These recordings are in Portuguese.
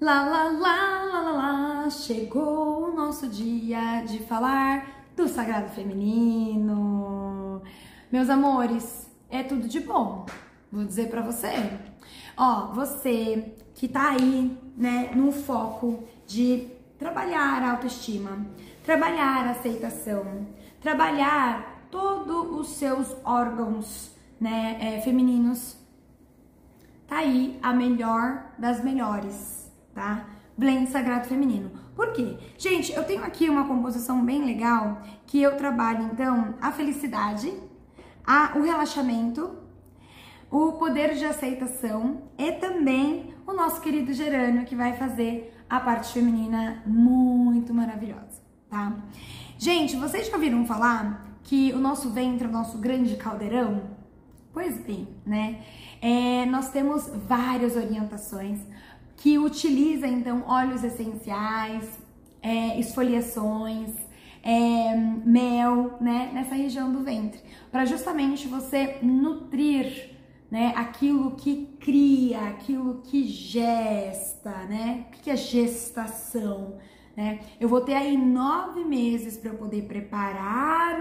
Lá, lá, lá, lá, lá, lá, chegou o nosso dia de falar do sagrado feminino. Meus amores, é tudo de bom. Vou dizer para você. Ó, você que tá aí, né, no foco de trabalhar a autoestima, trabalhar a aceitação, trabalhar todos os seus órgãos, né, é, femininos tá aí a melhor das melhores, tá? Blend Sagrado Feminino. Por quê? Gente, eu tenho aqui uma composição bem legal que eu trabalho então a felicidade, a, o relaxamento, o poder de aceitação e também o nosso querido gerânio que vai fazer a parte feminina muito maravilhosa, tá? Gente, vocês já ouviram falar que o nosso ventre é o nosso grande caldeirão? Pois bem, né? É, nós temos várias orientações que utiliza então óleos essenciais, é, esfoliações, é, mel, né, nessa região do ventre, para justamente você nutrir, né, aquilo que cria, aquilo que gesta, né? O que é gestação? Né? Eu vou ter aí nove meses para eu poder preparar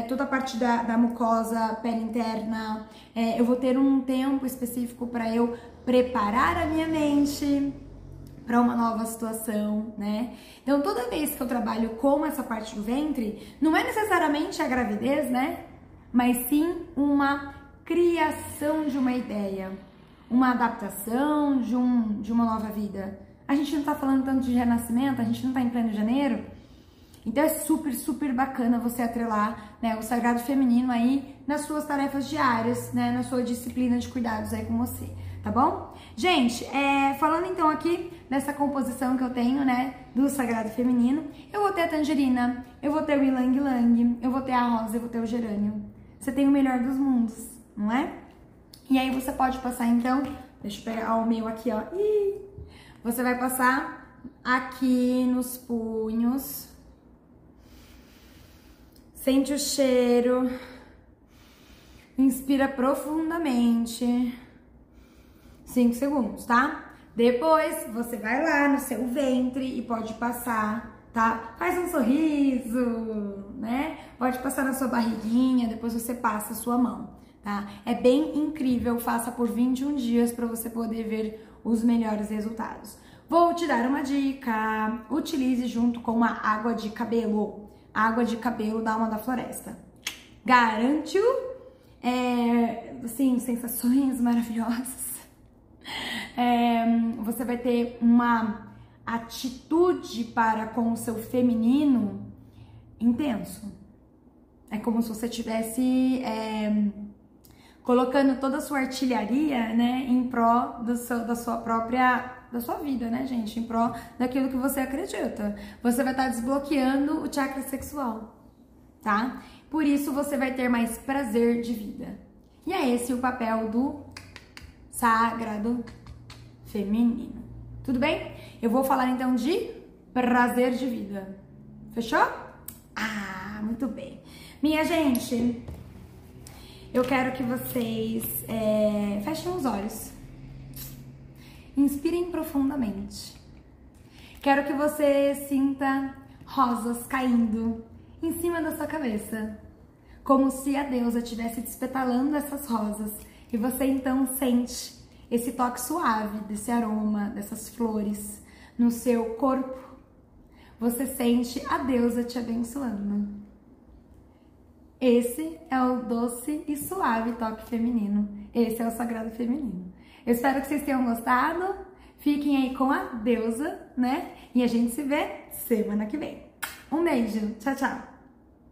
é, toda a parte da, da mucosa pele interna. É, eu vou ter um tempo específico para eu preparar a minha mente para uma nova situação, né? Então toda vez que eu trabalho com essa parte do ventre, não é necessariamente a gravidez, né? Mas sim uma criação de uma ideia, uma adaptação de, um, de uma nova vida. A gente não tá falando tanto de renascimento, a gente não tá em pleno janeiro. Então é super, super bacana você atrelar né, o sagrado feminino aí nas suas tarefas diárias, né, na sua disciplina de cuidados aí com você, tá bom? Gente, é, falando então aqui dessa composição que eu tenho, né, do sagrado feminino, eu vou ter a tangerina, eu vou ter o ilang lang, eu vou ter a rosa, eu vou ter o gerânio. Você tem o melhor dos mundos, não é? E aí você pode passar então, deixa eu pegar o meu aqui, ó. Ih, você vai passar aqui nos punhos. Sente o cheiro. Inspira profundamente. Cinco segundos, tá? Depois você vai lá no seu ventre e pode passar, tá? Faz um sorriso, né? Pode passar na sua barriguinha, depois você passa a sua mão, tá? É bem incrível, faça por 21 dias para você poder ver os melhores resultados. Vou te dar uma dica: utilize junto com uma água de cabelo, água de cabelo da alma da floresta. Garanto, é, assim, sensações maravilhosas. É, você vai ter uma atitude para com o seu feminino intenso. É como se você tivesse é, colocando toda a sua artilharia, né, em pró do seu, da sua própria da sua vida, né, gente, em pró daquilo que você acredita. Você vai estar desbloqueando o chakra sexual, tá? Por isso você vai ter mais prazer de vida. E é esse o papel do sagrado feminino. Tudo bem? Eu vou falar então de prazer de vida. Fechou? Ah, muito bem. Minha gente, eu quero que vocês é, fechem os olhos. Inspirem profundamente. Quero que você sinta rosas caindo em cima da sua cabeça, como se a deusa estivesse despetalando essas rosas e você então sente esse toque suave desse aroma, dessas flores no seu corpo. Você sente a deusa te abençoando. Esse é o doce e suave toque feminino. Esse é o sagrado feminino. Eu espero que vocês tenham gostado. Fiquem aí com a deusa, né? E a gente se vê semana que vem. Um beijo. Tchau, tchau.